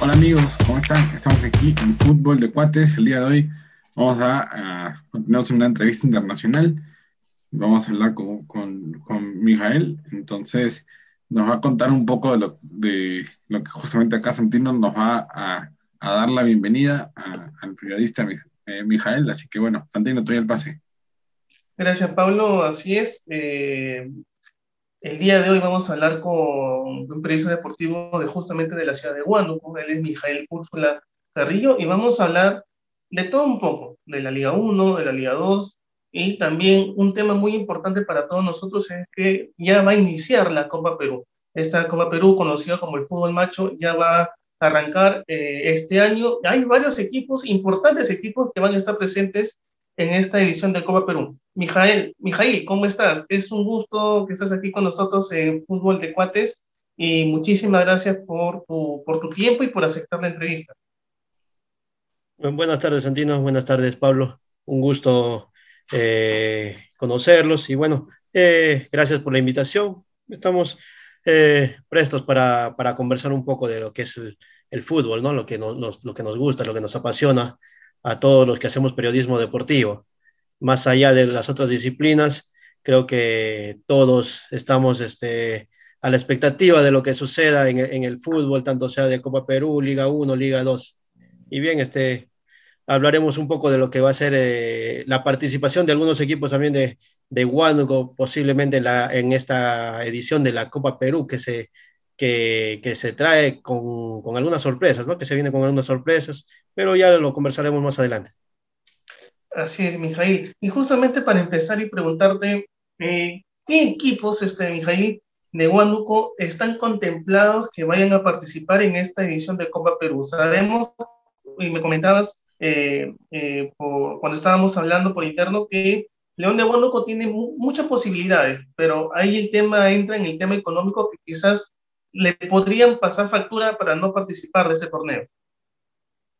Hola amigos, ¿cómo están? Estamos aquí en Fútbol de Cuates. El día de hoy vamos a, continuar una entrevista internacional. Vamos a hablar con, con, con Mijael. Entonces, nos va a contar un poco de lo, de lo que justamente acá Santino nos va a, a dar la bienvenida al periodista eh, Mijael. Así que bueno, Santino, te doy el pase. Gracias, Pablo. Así es. Eh, el día de hoy vamos a hablar con un periodista deportivo de justamente de la ciudad de Huánuco. Él es Mijael Úrsula Carrillo y vamos a hablar de todo un poco, de la Liga 1, de la Liga 2 y también un tema muy importante para todos nosotros es que ya va a iniciar la Copa Perú. Esta Copa Perú, conocida como el fútbol macho, ya va a arrancar eh, este año. Hay varios equipos, importantes equipos que van a estar presentes en esta edición de Copa Perú. Mijael, Mijail, ¿cómo estás? Es un gusto que estés aquí con nosotros en Fútbol de Cuates y muchísimas gracias por tu, por tu tiempo y por aceptar la entrevista. Buenas tardes, Santino. Buenas tardes, Pablo. Un gusto eh, conocerlos y bueno, eh, gracias por la invitación. Estamos eh, prestos para, para, conversar un poco de lo que es el, el fútbol, ¿no? Lo que nos, lo que nos gusta, lo que nos apasiona a todos los que hacemos periodismo deportivo. Más allá de las otras disciplinas, creo que todos estamos este, a la expectativa de lo que suceda en, el fútbol, tanto sea de Copa Perú, Liga 1, Liga 2. Y bien, este, hablaremos un poco de lo que va a ser eh, la participación de algunos equipos también de, de posiblemente en, la, en esta edición de la Copa Perú que se, que, que se trae con, con, algunas sorpresas, ¿no? que se viene con algunas sorpresas, pero ya lo conversaremos más adelante. Así es, Mijail. Y justamente para empezar y preguntarte, eh, ¿qué equipos, este, Mijail, de Huánuco están contemplados que vayan a participar en esta edición de Copa Perú? Sabemos, y me comentabas eh, eh, por, cuando estábamos hablando por interno, que León de Huánuco tiene muchas posibilidades, pero ahí el tema entra en el tema económico que quizás le podrían pasar factura para no participar de ese torneo.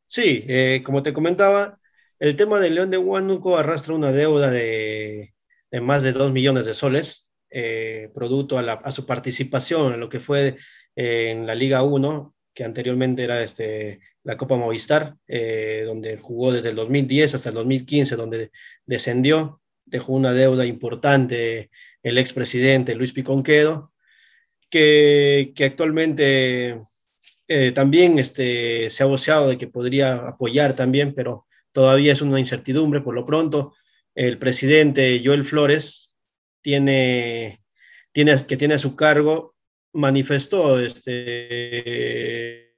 Sí, eh, como te comentaba, el tema del León de Huánuco arrastra una deuda de, más de 2 millones de soles, eh, producto a, su participación en lo que fue eh, en la Liga 1, que anteriormente era este, la Copa Movistar, donde jugó desde el 2010 hasta el 2015, donde descendió, dejó una deuda importante el expresidente Luis Piconquedo, que, actualmente eh, también este, se ha voceado de que podría apoyar también, pero todavía es una incertidumbre. Por lo pronto, el presidente Joel Flores tiene, tiene, que tiene a su cargo, manifestó este,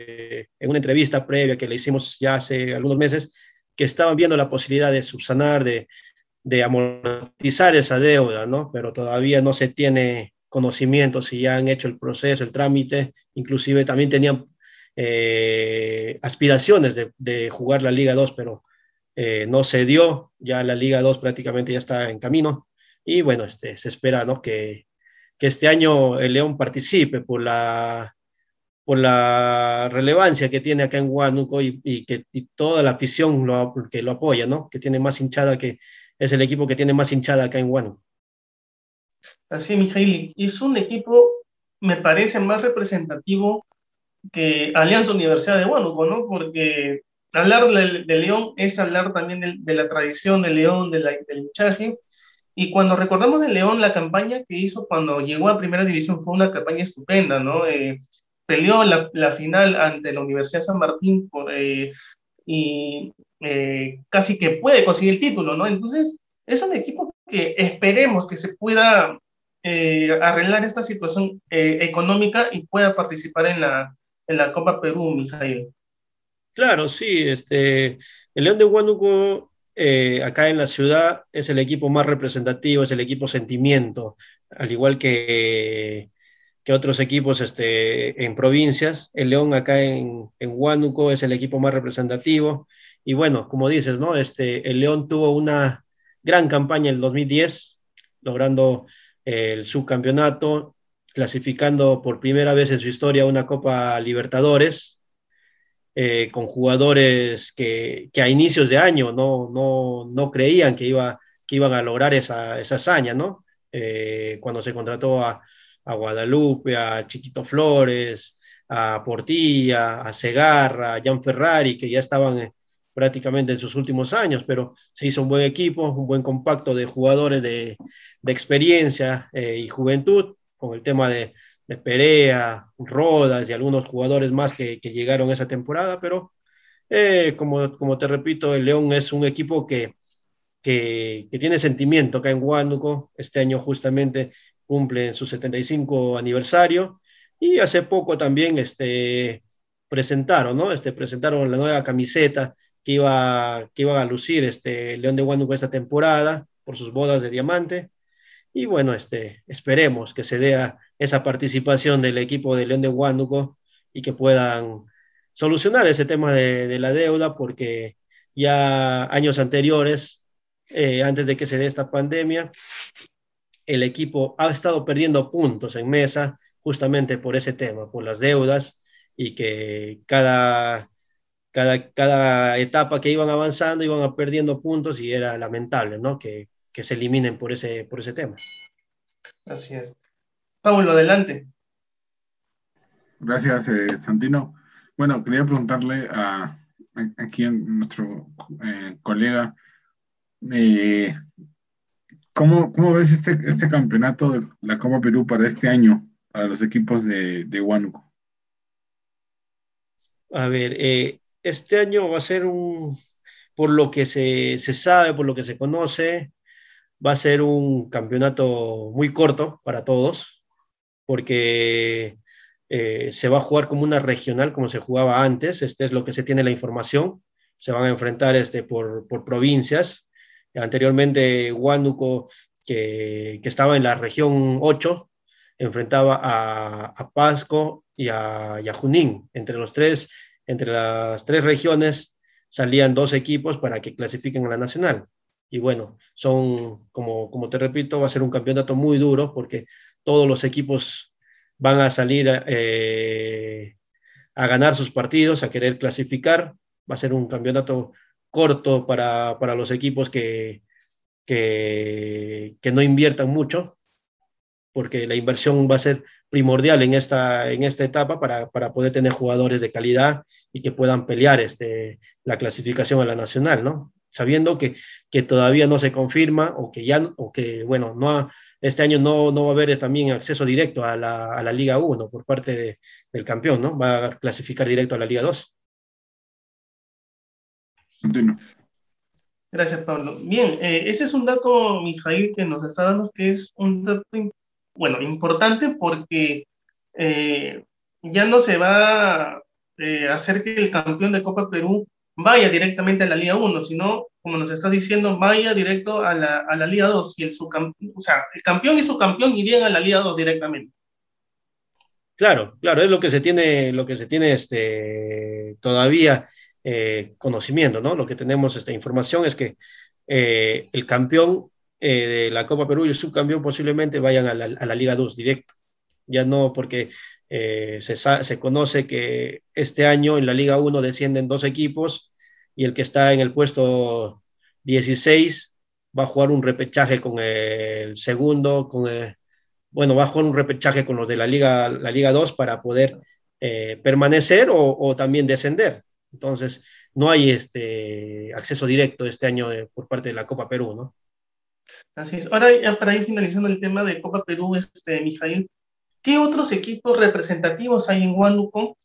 en una entrevista previa que le hicimos ya hace algunos meses, que estaban viendo la posibilidad de subsanar, de, de amortizar esa deuda, ¿no? Pero todavía no se tiene conocimientos si ya han hecho el proceso, el trámite, inclusive también tenían eh, aspiraciones de, jugar la Liga 2, pero eh, no se dio, ya la Liga 2 prácticamente ya está en camino y bueno, este, se espera ¿no? que, que este año el León participe por la, por la relevancia que tiene acá en Huánuco y, que toda la afición lo, que lo apoya, ¿no? que tiene más hinchada, que es el equipo que tiene más hinchada acá en Huánuco. Así, Mijail, es un equipo, me parece, más representativo que Alianza Universidad de Huánuco, ¿no? Porque hablar de, León es hablar también de, la tradición de León, del luchaje. Y cuando recordamos de León, la campaña que hizo cuando llegó a Primera División fue una campaña estupenda, ¿no? Eh, peleó la, final ante la Universidad San Martín eh, y eh, casi que puede conseguir el título, ¿no? Entonces, es un equipo que esperemos que se pueda eh, arreglar esta situación eh, económica y pueda participar en la, en la Copa Perú, Mijail. Claro, sí, este, el León de Huánuco eh, acá en la ciudad es el equipo más representativo, es el equipo sentimiento, al igual que, que otros equipos este, en provincias. El León acá en, en Huánuco es el equipo más representativo. Y bueno, como dices, ¿no? Este, el León tuvo una gran campaña en el 2010, logrando eh, el subcampeonato, clasificando por primera vez en su historia una Copa Libertadores, eh, con jugadores que, que, a inicios de año no, no, no creían que, iba, que iban a lograr esa, esa hazaña, ¿no? Eh, cuando se contrató a, a, Guadalupe, a Chiquito Flores, a Portilla, a Segarra, a Jan Ferrari, que ya estaban prácticamente en sus últimos años, pero se hizo un buen equipo, un buen compacto de jugadores de, experiencia eh, y juventud, con el tema de, Perea, Rodas y algunos jugadores más que, llegaron esa temporada, pero eh, como, como te repito, el León es un equipo que, que, tiene sentimiento acá en Huánuco. Este año justamente cumple su 75 aniversario y hace poco también este, presentaron, ¿no? Este, presentaron la nueva camiseta que iba, que iba a lucir este León de Huánuco esta temporada por sus bodas de diamante. Y bueno, este, esperemos que se dé esa participación del equipo de León de Huánuco y que puedan solucionar ese tema de, la deuda, porque ya años anteriores eh, antes de que se dé esta pandemia, el equipo ha estado perdiendo puntos en mesa justamente por ese tema, por las deudas y que cada, cada, cada etapa que iban avanzando iban perdiendo puntos y era lamentable, ¿no? Que, que se eliminen por ese, por ese tema. Así es. Pablo, adelante. Gracias, eh, Santino. Bueno, quería preguntarle a, aquí a nuestro eh, colega eh, ¿cómo, ¿cómo, ves este, este campeonato de la Copa Perú para este año, para los equipos de, de Huánuco? A ver, eh, este año va a ser un, por lo que se, se, sabe, por lo que se conoce, va a ser un campeonato muy corto para todos, porque eh, se va a jugar como una regional, como se jugaba antes, este es lo que se tiene la información, se van a enfrentar este, por, por provincias, Anteriormente, Huánuco, que, que, estaba en la región 8, enfrentaba a, a Pasco y a, Junín. Entre, los tres, entre las tres regiones salían dos equipos para que clasifiquen a la nacional. Y bueno, son, como, como te repito, va a ser un campeonato muy duro porque todos los equipos van a salir eh, a ganar sus partidos, a querer clasificar. Va a ser un campeonato corto para, para los equipos que, que, que, no inviertan mucho, porque la inversión va a ser primordial en esta, en esta etapa para, para poder tener jugadores de calidad y que puedan pelear este, la clasificación a la nacional, ¿no? Sabiendo que, que todavía no se confirma o que ya, o que, bueno, no este año no, no va a haber también acceso directo a la, a la Liga 1 por parte de, del campeón, ¿no? Va a clasificar directo a la Liga 2. Gracias, Pablo. Bien, eh, ese es un dato, Mijail, que nos está dando, que es un dato, bueno, importante porque eh, ya no se va eh, a hacer que el campeón de Copa Perú vaya directamente a la Liga 1, sino, como nos estás diciendo, vaya directo a la, a la Liga 2. Y el, o sea, el campeón y su campeón irían a la Liga 2 directamente. Claro, claro, es lo que se tiene, lo que se tiene este, todavía eh, conocimiento, ¿no? Lo que tenemos esta información es que el campeón eh, de la Copa Perú y el subcampeón posiblemente vayan a la, Liga 2 directo. Ya no porque se, se, conoce que este año en la Liga 1 descienden dos equipos y el que está en el puesto 16 va a jugar un repechaje con el segundo, con bueno, va a jugar un repechaje con los de la Liga, la Liga 2 para poder permanecer o también descender. Entonces, no hay este acceso directo este año por parte de la Copa Perú, ¿no? Así es. Ahora, ya para ir finalizando el tema de Copa Perú, este, Mijail, ¿qué otros equipos representativos hay en Huánuco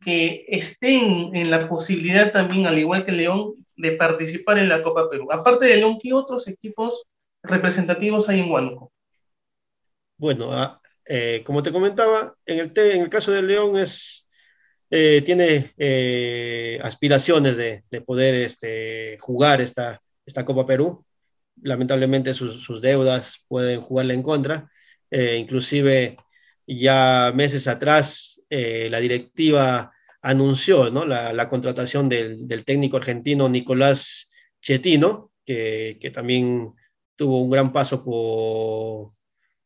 que estén en la posibilidad también, al igual que León, de participar en la Copa Perú? Aparte de León, ¿qué otros equipos representativos hay en Huánuco? Bueno, ah, eh, como te comentaba, en el, en el caso de León es eh, tiene eh, aspiraciones de, poder este, jugar esta, esta Copa Perú. Lamentablemente sus, deudas pueden jugarle en contra. Eh, inclusive ya meses atrás la directiva anunció la, contratación del, técnico argentino Nicolás Chetino, que, también tuvo un gran paso por,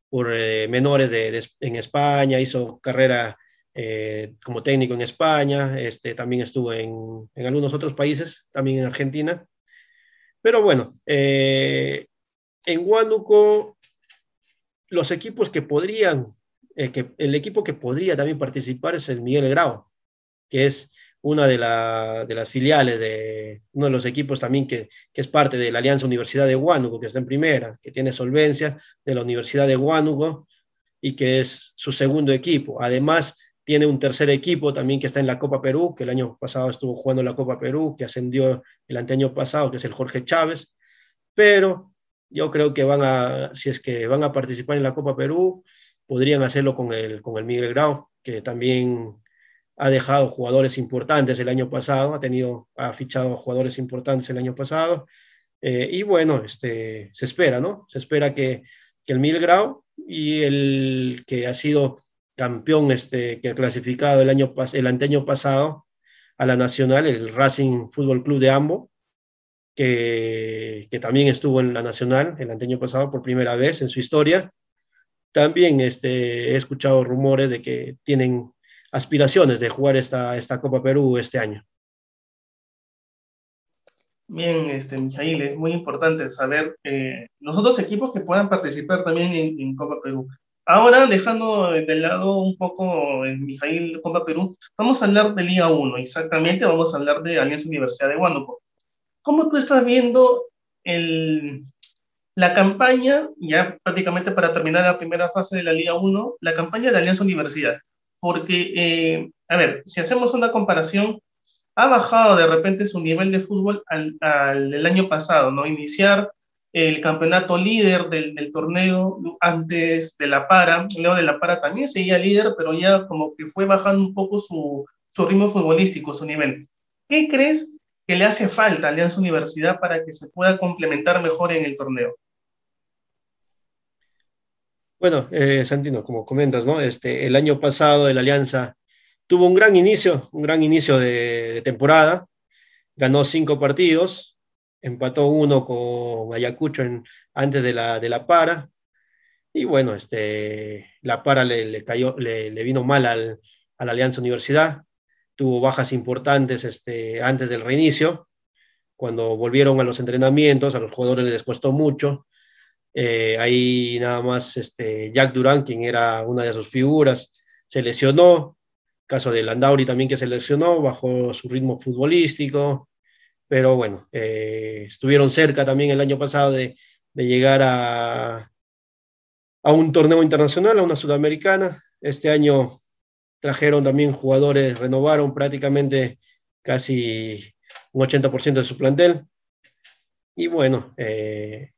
por menores en España, hizo carrera eh, como técnico en España, este, también estuvo en, algunos otros países, también en Argentina. Pero bueno, eh, en Huánuco, los equipos que podrían el, que, el equipo que podría también participar es el Miguel Grau, que es una de, de, las filiales de uno de los equipos también que, que, es parte de la Alianza Universidad de Huánuco, que está en primera, que tiene solvencia de la Universidad de Huánuco y que es su segundo equipo. Además, tiene un tercer equipo también que está en la Copa Perú, que el año pasado estuvo jugando la Copa Perú, que ascendió el anteaño pasado, que es el Jorge Chávez. Pero yo creo que van a, si es que van a participar en la Copa Perú, podrían hacerlo con el, con el Miguel Grau, que también ha dejado jugadores importantes el año pasado, ha tenido, ha fichado jugadores importantes el año pasado. Eh, y bueno, este, se espera, ¿no? Se espera que, que el Miguel Grau y el que ha sido campeón este, que ha clasificado el, año, el anteaño pasado a la Nacional, el Racing Fútbol Club de Ambo, que, que, también estuvo en la Nacional el anteaño pasado por primera vez en su historia. También este, he escuchado rumores de que tienen aspiraciones de jugar esta, esta Copa Perú este año. Bien, este, Mijail, es muy importante saber eh, los otros equipos que puedan participar también en Copa Perú. Ahora, dejando de lado un poco Mijail Copa Perú, vamos a hablar de Liga 1, exactamente, vamos a hablar de Alianza Universidad de Huánuco. ¿Cómo tú estás viendo la campaña, ya prácticamente para terminar la primera fase de la Liga 1, la campaña de Alianza Universidad? Porque, eh, a ver, si hacemos una comparación, ha bajado de repente su nivel de fútbol al, al el año pasado, ¿no? Iniciar el campeonato líder del, torneo antes de la para. Leo de la para también seguía líder, pero ya como que fue bajando un poco su, su ritmo futbolístico, su nivel. ¿Qué crees que le hace falta a Alianza Universidad para que se pueda complementar mejor en el torneo? Bueno, eh, Santino, como comentas, ¿no? Este, el año pasado el Alianza tuvo un gran inicio, un gran inicio de, de temporada, ganó cinco partidos, empató uno con Ayacucho en, antes de la, de la para. Y bueno, este, la para le, le cayó, le, le, vino mal al, a la Alianza Universidad. Tuvo bajas importantes este, antes del reinicio. Cuando volvieron a los entrenamientos, a los jugadores les costó mucho. Eh, ahí nada más este, Jack Durán, quien era una de sus figuras, se lesionó. Caso de Landauri también que se lesionó, bajó su ritmo futbolístico pero bueno, eh, estuvieron cerca también el año pasado de, llegar a, a, un torneo internacional, a una sudamericana. Este año trajeron también jugadores, renovaron prácticamente casi un 80% de su plantel. Y bueno, eh,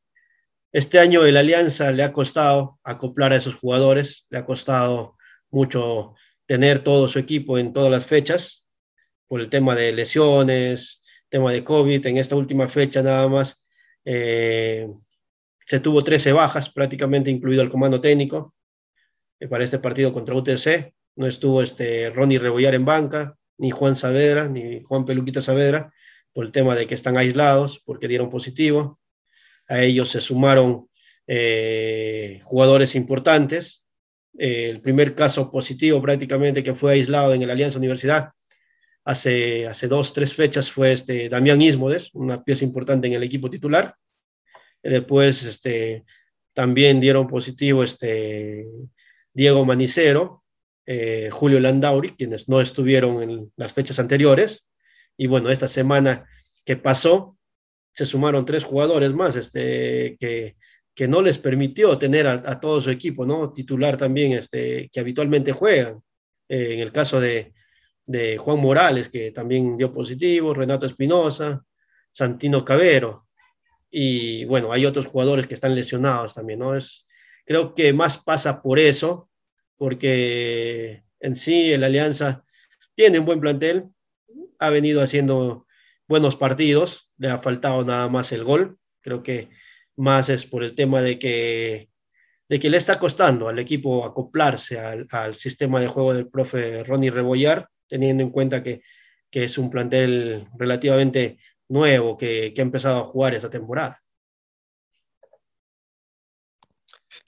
este año el Alianza le ha costado acoplar a esos jugadores, le ha costado mucho tener todo su equipo en todas las fechas por el tema de lesiones, tema de COVID, en esta última fecha nada más eh, se tuvo 13 bajas, prácticamente incluido el comando técnico, eh, para este partido contra UTC. No estuvo este Ronnie Rebollar en banca, ni Juan Saavedra, ni Juan Peluquita Saavedra, por el tema de que están aislados, porque dieron positivo. A ellos se sumaron eh, jugadores importantes. El primer caso positivo prácticamente que fue aislado en el Alianza Universidad hace, hace dos, tres fechas fue este Damián Ismodes, una pieza importante en el equipo titular. Después este, también dieron positivo este, Diego Manicero, eh, Julio Landauri, quienes no estuvieron en las fechas anteriores. Y bueno, esta semana que pasó, se sumaron tres jugadores más este, que, que no les permitió tener a, a, todo su equipo, ¿no? Titular también, este, que habitualmente juegan. Eh, en el caso de, de Juan Morales, que también dio positivo, Renato Espinosa, Santino Cabero. Y bueno, hay otros jugadores que están lesionados también, ¿no? Es, creo que más pasa por eso, porque en sí el Alianza tiene un buen plantel, ha venido haciendo buenos partidos, le ha faltado nada más el gol. Creo que más es por el tema de que, de que le está costando al equipo acoplarse al, al sistema de juego del profe Ronnie Rebollar teniendo en cuenta que, que es un plantel relativamente nuevo que, que, ha empezado a jugar esa temporada.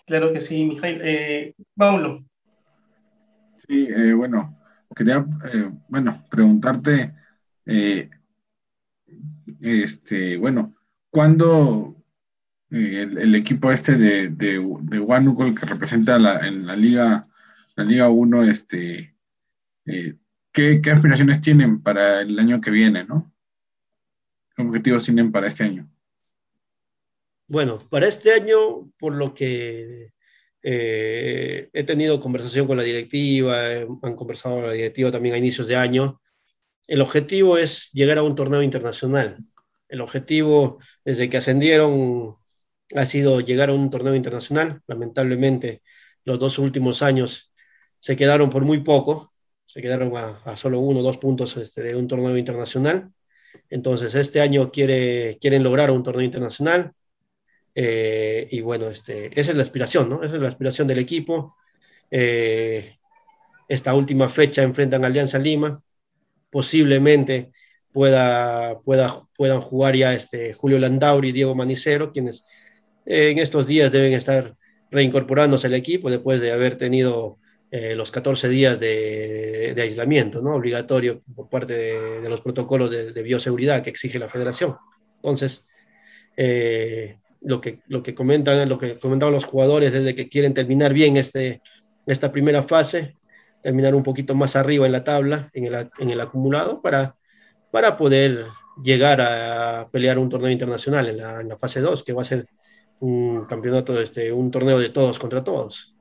Claro que sí, Mijail. Eh, Paulo. Sí, eh, bueno, quería eh, bueno, preguntarte, eh, este, bueno, ¿cuándo el, el, equipo este de, de, de que representa la, en la liga la Liga 1, este, eh, ¿qué, ¿qué, aspiraciones tienen para el año que viene, no? ¿Qué objetivos tienen para este año? Bueno, para este año, por lo que eh, he tenido conversación con la directiva, han conversado con la directiva también a inicios de año, el objetivo es llegar a un torneo internacional. El objetivo desde que ascendieron ha sido llegar a un torneo internacional. Lamentablemente, los dos últimos años se quedaron por muy poco, se quedaron a, solo uno o dos puntos este, de un torneo internacional. Entonces, este año quiere, quieren lograr un torneo internacional. Eh, y bueno, este, esa es la aspiración, ¿no? Esa es la aspiración del equipo. Eh, esta última fecha enfrentan Alianza Lima. Posiblemente pueda, pueda, puedan jugar ya este, Julio Landauri y Diego Manicero, quienes en estos días deben estar reincorporándose al equipo después de haber tenido eh, los 14 días de, aislamiento, ¿no? Obligatorio por parte de, los protocolos de, bioseguridad que exige la federación. Entonces, eh, lo, que, lo, que comentan, lo que comentaban los jugadores es de que quieren terminar bien este, esta primera fase, terminar un poquito más arriba en la tabla, en el, en el acumulado, para, para poder llegar a pelear un torneo internacional en la, en la fase 2, que va a ser un campeonato, este, un torneo de todos contra todos.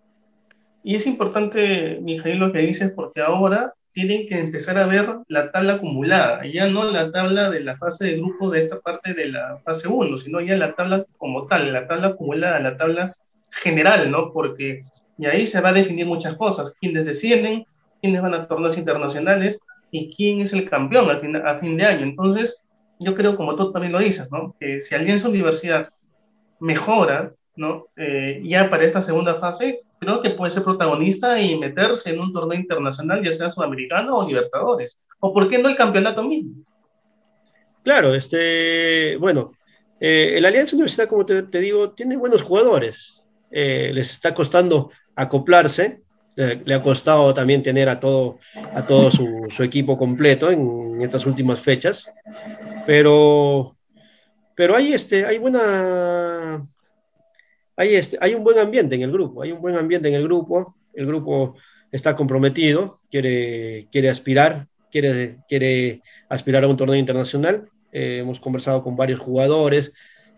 Y es importante, Mijail, lo que dices, porque ahora tienen que empezar a ver la tabla acumulada, ya no la tabla de la fase de grupo de esta parte de la fase 1, sino ya la tabla como tal, la tabla acumulada, la tabla general, ¿no? Porque y ahí se va a definir muchas cosas, quiénes descienden, quiénes van a torneos internacionales y quién es el campeón al fin, a fin de año. Entonces, yo creo, como tú también lo dices, ¿no? Que si su universidad mejora, ¿no? Eh, ya para esta segunda fase, creo que puede ser protagonista y meterse en un torneo internacional, ya sea sudamericano o Libertadores. ¿O por qué no el campeonato mismo? Claro, este, bueno, eh, el Alianza Universidad, como te, digo, tiene buenos jugadores. Eh, les está costando acoplarse. Le, ha costado también tener a todo, a todo su, su equipo completo en estas últimas fechas. Pero pero hay, este, hay buena, hay, este, hay un buen ambiente en el grupo, hay un buen ambiente en el grupo, el grupo está comprometido, quiere, aspirar, quiere, aspirar a un torneo internacional. Eh, hemos conversado con varios jugadores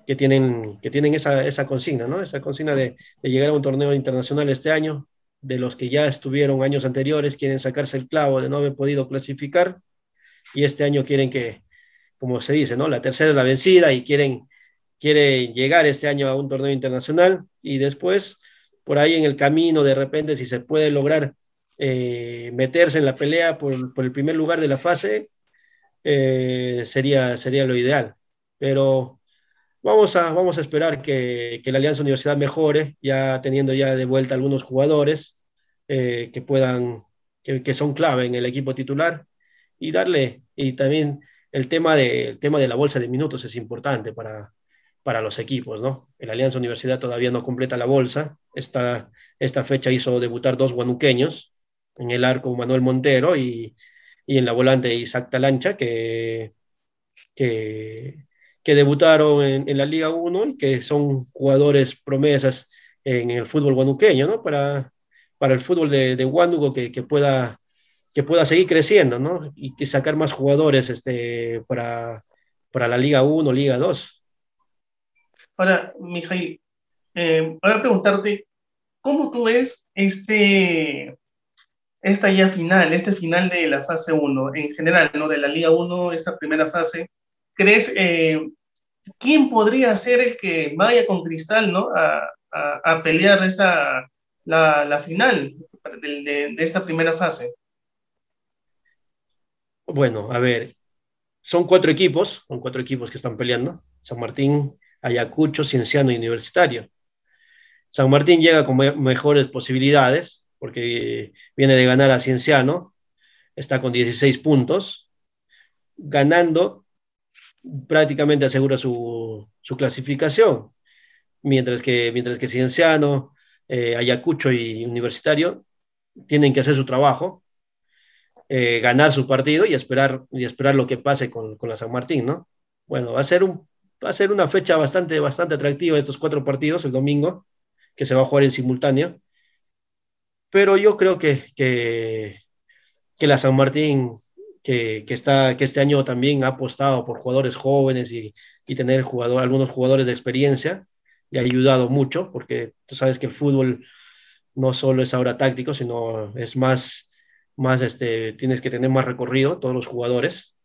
que tienen, esa, consigna, ¿no? Esa consigna de, de, llegar a un torneo internacional este año, de los que ya estuvieron años anteriores, quieren sacarse el clavo de no haber podido clasificar y este año quieren que, como se dice, ¿no? La tercera es la vencida y quieren, quieren llegar este año a un torneo internacional y después, por ahí en el camino, de repente, si se puede lograr eh, meterse en la pelea por, el primer lugar de la fase, eh, sería, sería lo ideal. Pero vamos a, vamos a esperar que, que, la Alianza Universidad mejore, ya teniendo ya de vuelta algunos jugadores eh, que puedan, que, que, son clave en el equipo titular y darle, y también el tema, de, tema de la bolsa de minutos es importante para, para los equipos, ¿no? El Alianza Universidad todavía no completa la bolsa. Esta, esta fecha hizo debutar dos guanuqueños, en el arco Manuel Montero y, y en la volante Isaac Talancha, que, que, debutaron en, la Liga 1 y que son jugadores promesas en el fútbol guanuqueño, ¿no? Para, para el fútbol de, de que, pueda que pueda seguir creciendo, ¿no? Y que sacar más jugadores este, para, para la Liga 1, Liga 2. Ahora, Mijail, eh, voy a preguntarte, ¿cómo tú ves este, esta ya final, este final de la fase 1, en general, ¿no? De la Liga 1, esta primera fase, ¿crees, eh, quién podría ser el que vaya con Cristal, ¿no? A, a, pelear esta, la, la final de, de esta primera fase? Bueno, a ver, son cuatro equipos, son cuatro equipos que están peleando. San Martín, Ayacucho, Cienciano y Universitario. San Martín llega con mejores posibilidades porque viene de ganar a Cienciano, está con 16 puntos, ganando prácticamente asegura su, clasificación, mientras que, mientras que Cienciano, eh, Ayacucho y Universitario tienen que hacer su trabajo eh, ganar su partido y esperar, y esperar lo que pase con, con, la San Martín, ¿no? Bueno, va a ser, un, va a ser una fecha bastante, bastante atractiva estos cuatro partidos el domingo, que se va a jugar en simultáneo. pero yo creo que, que, que la San Martín, que, que, está, que este año también ha apostado por jugadores jóvenes y, y tener jugador, algunos jugadores de experiencia, le ha ayudado mucho, porque tú sabes que el fútbol no solo es ahora táctico, sino es más, más este, tienes que tener más recorrido, todos los jugadores.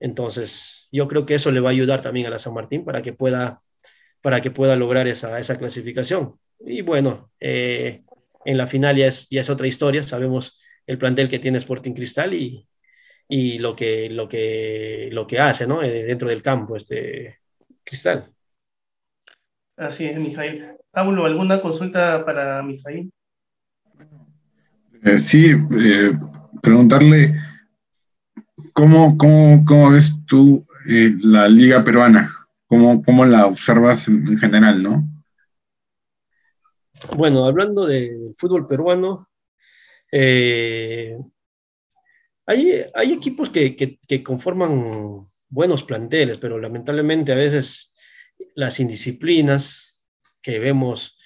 Entonces, yo creo que eso le va a ayudar también a la San Martín para que pueda, para que pueda lograr esa, esa clasificación. Y bueno, eh, en la final ya es, ya es otra historia, sabemos el plantel que tiene Sporting Cristal y, y lo, que, lo, que, lo que hace ¿no? Eh, dentro del campo este Cristal. Así es, Mijail. Pablo, ¿alguna consulta para Mijail? Eh, sí, eh, preguntarle cómo, cómo, cómo ves tú eh, la liga peruana, cómo, cómo la observas en, en, general, ¿no? Bueno, hablando de fútbol peruano, hay, hay, equipos que, que, conforman buenos planteles, pero lamentablemente a veces las indisciplinas que vemos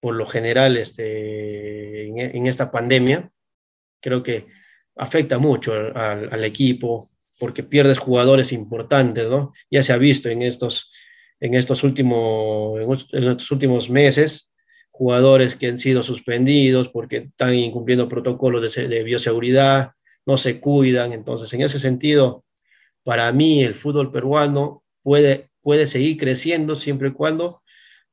por lo general este, en, esta pandemia, creo que afecta mucho al, equipo porque pierdes jugadores importantes, ¿no? Ya se ha visto en estos, en estos, últimos, en estos últimos meses, jugadores que han sido suspendidos porque están incumpliendo protocolos de, de bioseguridad, no se cuidan, entonces en ese sentido, para mí el fútbol peruano puede puede seguir creciendo siempre y cuando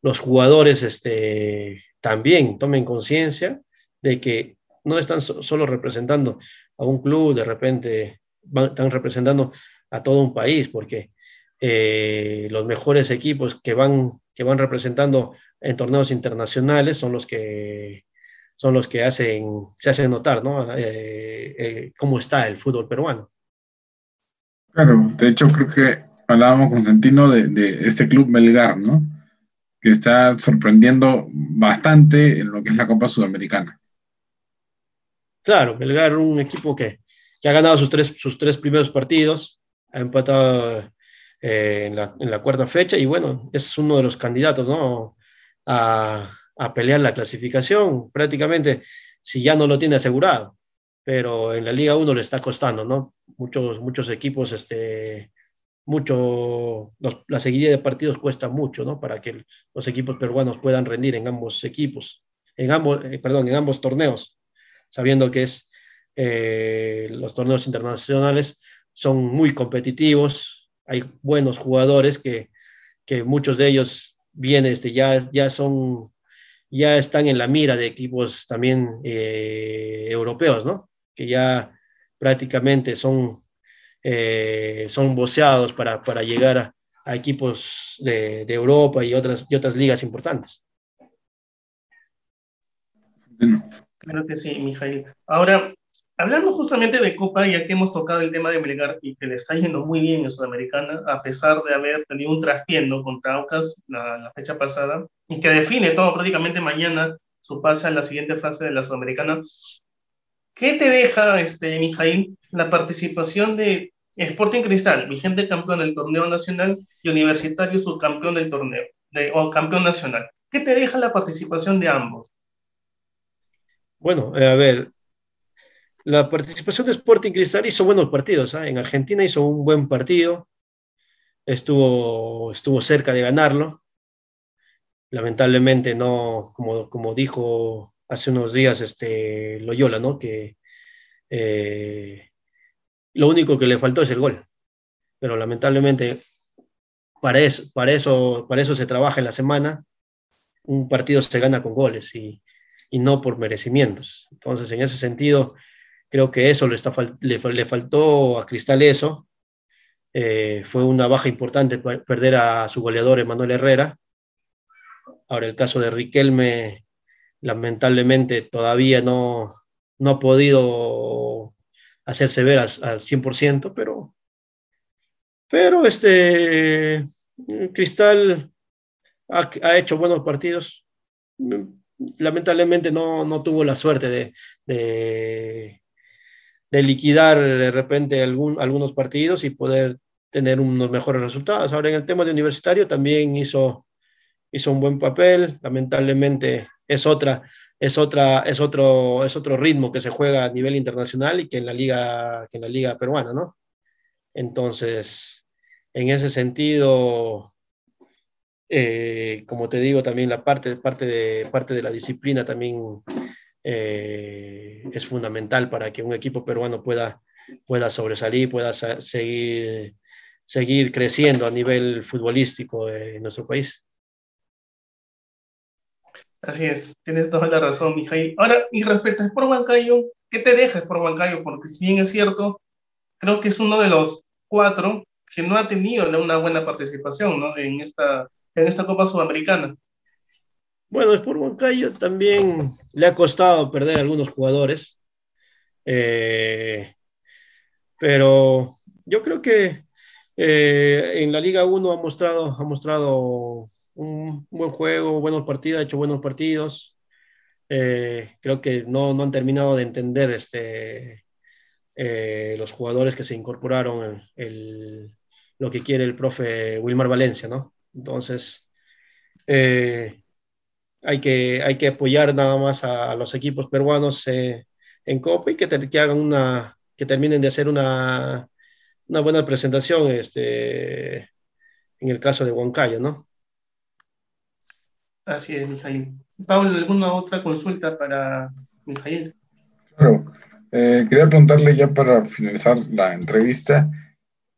los jugadores este, también tomen conciencia de que no están so solo representando a un club, de repente van, están representando a todo un país, porque eh, los mejores equipos que van, que van representando en torneos internacionales son los que son los que hacen, se hacen notar, ¿no? Eh, eh, cómo está el fútbol peruano. Claro, de hecho creo que hablábamos con Santino de, de, este club Melgar, ¿no? Que está sorprendiendo bastante en lo que es la Copa Sudamericana. Claro, Melgar, un equipo que, que ha ganado sus tres, sus tres primeros partidos, ha empatado eh, en, la, en, la, cuarta fecha y bueno, es uno de los candidatos, ¿no? A, a pelear la clasificación, prácticamente, si ya no lo tiene asegurado pero en la Liga 1 le está costando, ¿no? Muchos, muchos equipos este, mucho, los, la seguidilla de partidos cuesta mucho, ¿no? Para que los equipos peruanos puedan rendir en ambos equipos, en ambos, eh, perdón, en ambos torneos, sabiendo que es, eh, los torneos internacionales son muy competitivos, hay buenos jugadores que, que muchos de ellos vienen, este, ya, ya son, ya están en la mira de equipos también eh, europeos, ¿no? Que ya prácticamente son eh, son voceados para, para llegar a, a equipos de, de, Europa y otras, y otras ligas importantes. Claro que sí, Mijail. Ahora, hablando justamente de Copa, ya que hemos tocado el tema de Melgar y que le está yendo muy bien en Sudamericana, a pesar de haber tenido un traspiendo contra Aucas la, la, fecha pasada, y que define todo prácticamente mañana su pase a la siguiente fase de la Sudamericana, ¿qué te deja, este, Mijail, la participación de Sporting Cristal, vigente campeón del torneo nacional, y Universitario subcampeón del torneo, de, o campeón nacional. ¿Qué te deja la participación de ambos? Bueno, eh, a ver, la participación de Sporting Cristal hizo buenos partidos. ¿eh? En Argentina hizo un buen partido, estuvo, estuvo cerca de ganarlo. Lamentablemente no, como, como dijo hace unos días este Loyola, ¿no? Que eh, lo único que le faltó es el gol. Pero lamentablemente, para eso, para eso, para eso se trabaja en la semana. Un partido se gana con goles y, y no por merecimientos. Entonces, en ese sentido, creo que eso le, está, le, le faltó a Cristal eso. Eh, fue una baja importante perder a su goleador Emanuel Herrera. Ahora el caso de Riquelme, lamentablemente todavía no, no ha podido hacerse ver al, al 100%, pero, pero este Cristal ha, hecho buenos partidos. Lamentablemente no, no tuvo la suerte de, de, liquidar de repente algún, algunos partidos y poder tener unos mejores resultados. Ahora en el tema de universitario también hizo, hizo un buen papel, lamentablemente es otra, es otra, es otro, es otro ritmo que se juega a nivel internacional y que en la liga, en la liga peruana, ¿no? Entonces, en ese sentido, eh, como te digo, también la parte, parte, de, parte de la disciplina también eh, es fundamental para que un equipo peruano pueda, pueda sobresalir, pueda seguir, seguir creciendo a nivel futbolístico en nuestro país. Así es, tienes toda la razón, Mijail. Ahora, y respecto a Sport Huancayo, ¿qué te deja Sport Huancayo? Porque si bien es cierto, creo que es uno de los cuatro que no ha tenido una buena participación ¿no? en, esta, en esta Copa Sudamericana. Bueno, Sport Huancayo también le ha costado perder a algunos jugadores, eh, pero yo creo que eh, en la Liga 1 ha mostrado, ha mostrado un buen juego, buenos partidos, ha hecho buenos partidos. Eh, creo que no, no, han terminado de entender este, eh, los jugadores que se incorporaron, el, lo que quiere el profe Wilmar Valencia, ¿no? Entonces, eh, hay, que, hay que apoyar nada más a, los equipos peruanos en Copa y que, que, hagan una, que terminen de hacer una, una buena presentación este, en el caso de Huancayo, ¿no? Así es, Mijail. Pablo, ¿alguna otra consulta para Mijail? Claro. Eh, quería preguntarle ya para finalizar la entrevista.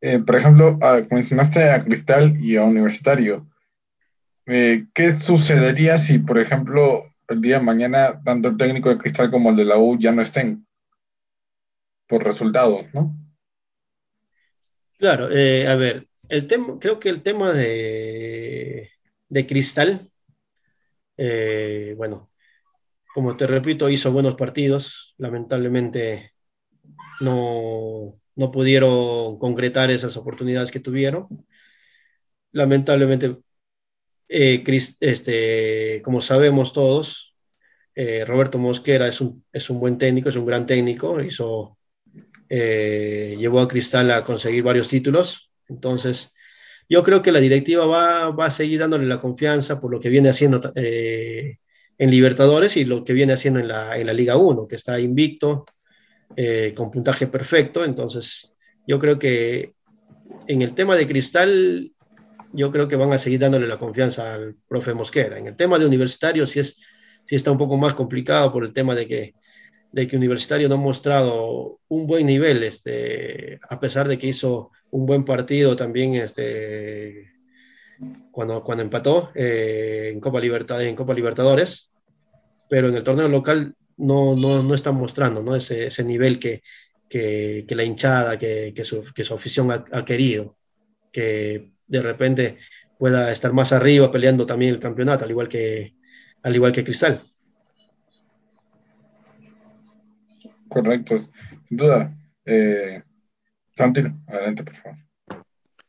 Eh, por ejemplo, ah, mencionaste a Cristal y a Universitario. Eh, ¿Qué sucedería si, por ejemplo, el día de mañana, tanto el técnico de Cristal como el de la U ya no estén? Por resultados, ¿no? Claro, a ver, el tema, creo que el tema de, de Cristal eh, bueno, como te repito, hizo buenos partidos. Lamentablemente no, no pudieron concretar esas oportunidades que tuvieron. Lamentablemente, eh, este, como sabemos todos, eh, Roberto Mosquera es un, es un, buen técnico, es un gran técnico, hizo, llevó a Cristal a conseguir varios títulos. Entonces, yo creo que la directiva va, va a seguir dándole la confianza por lo que viene haciendo eh, en Libertadores y lo que viene haciendo en la, en la Liga 1, que está invicto, eh, con puntaje perfecto. Entonces, yo creo que en el tema de Cristal, yo creo que van a seguir dándole la confianza al profe Mosquera. En el tema de Universitario, sí, es, sí está un poco más complicado por el tema de que de que Universitario no ha mostrado un buen nivel, este, a pesar de que hizo un buen partido también este, cuando, cuando empató eh, en, Copa Libertad, en Copa Libertadores, pero en el torneo local no, no, no está mostrando ¿no? Ese, ese nivel que, que, que, la hinchada, que, que, su, que su afición ha, ha, querido, que de repente pueda estar más arriba peleando también el campeonato, al igual que, al igual que Cristal. Correcto, sin duda. Eh, Santino, adelante, por favor.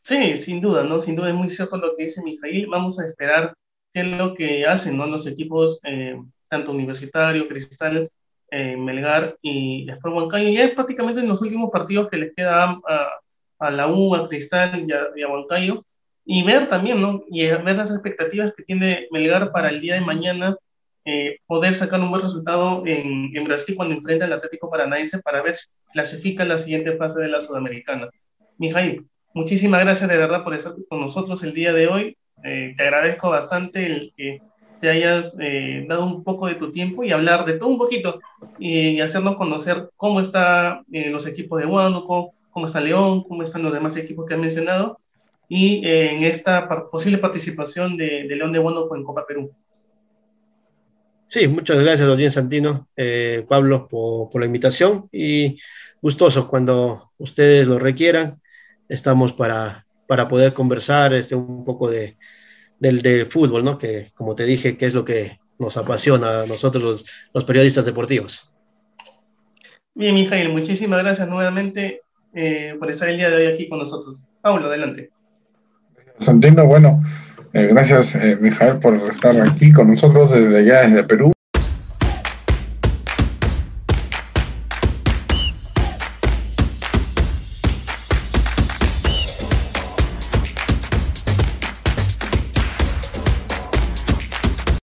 Sí, sin duda, ¿no? Sin duda es muy cierto lo que dice Mijail. Vamos a esperar qué es lo que hacen, ¿no? Los equipos, eh, tanto Universitario, Cristal, eh, Melgar y después Huancayo. Ya es prácticamente en los últimos partidos que les queda a, a la U, a Cristal y a, y a, Huancayo. Y ver también, ¿no? Y ver las expectativas que tiene Melgar para el día de mañana eh, poder sacar un buen resultado en, en, Brasil cuando enfrenta al Atlético Paranaense para ver si clasifica la siguiente fase de la Sudamericana. Mijail, muchísimas gracias de verdad por estar con nosotros el día de hoy. Eh, te agradezco bastante el que te hayas eh, dado un poco de tu tiempo y hablar de todo un poquito y hacernos conocer cómo están eh, los equipos de Huánuco, cómo está León, cómo están los demás equipos que han mencionado y eh, en esta posible participación de, de León de Huánuco en Copa Perú. Sí, muchas gracias, Odín Santino, eh, Pablo, por, por, la invitación y gustosos cuando ustedes lo requieran. Estamos para, para poder conversar este, un poco de, del, del, fútbol, ¿no? Que, como te dije, que es lo que nos apasiona a nosotros los, los periodistas deportivos. Bien, Mijail, muchísimas gracias nuevamente eh, por estar el día de hoy aquí con nosotros. Pablo, adelante. Santino, bueno, eh, gracias, eh, Mijael, por estar aquí con nosotros desde allá, desde Perú.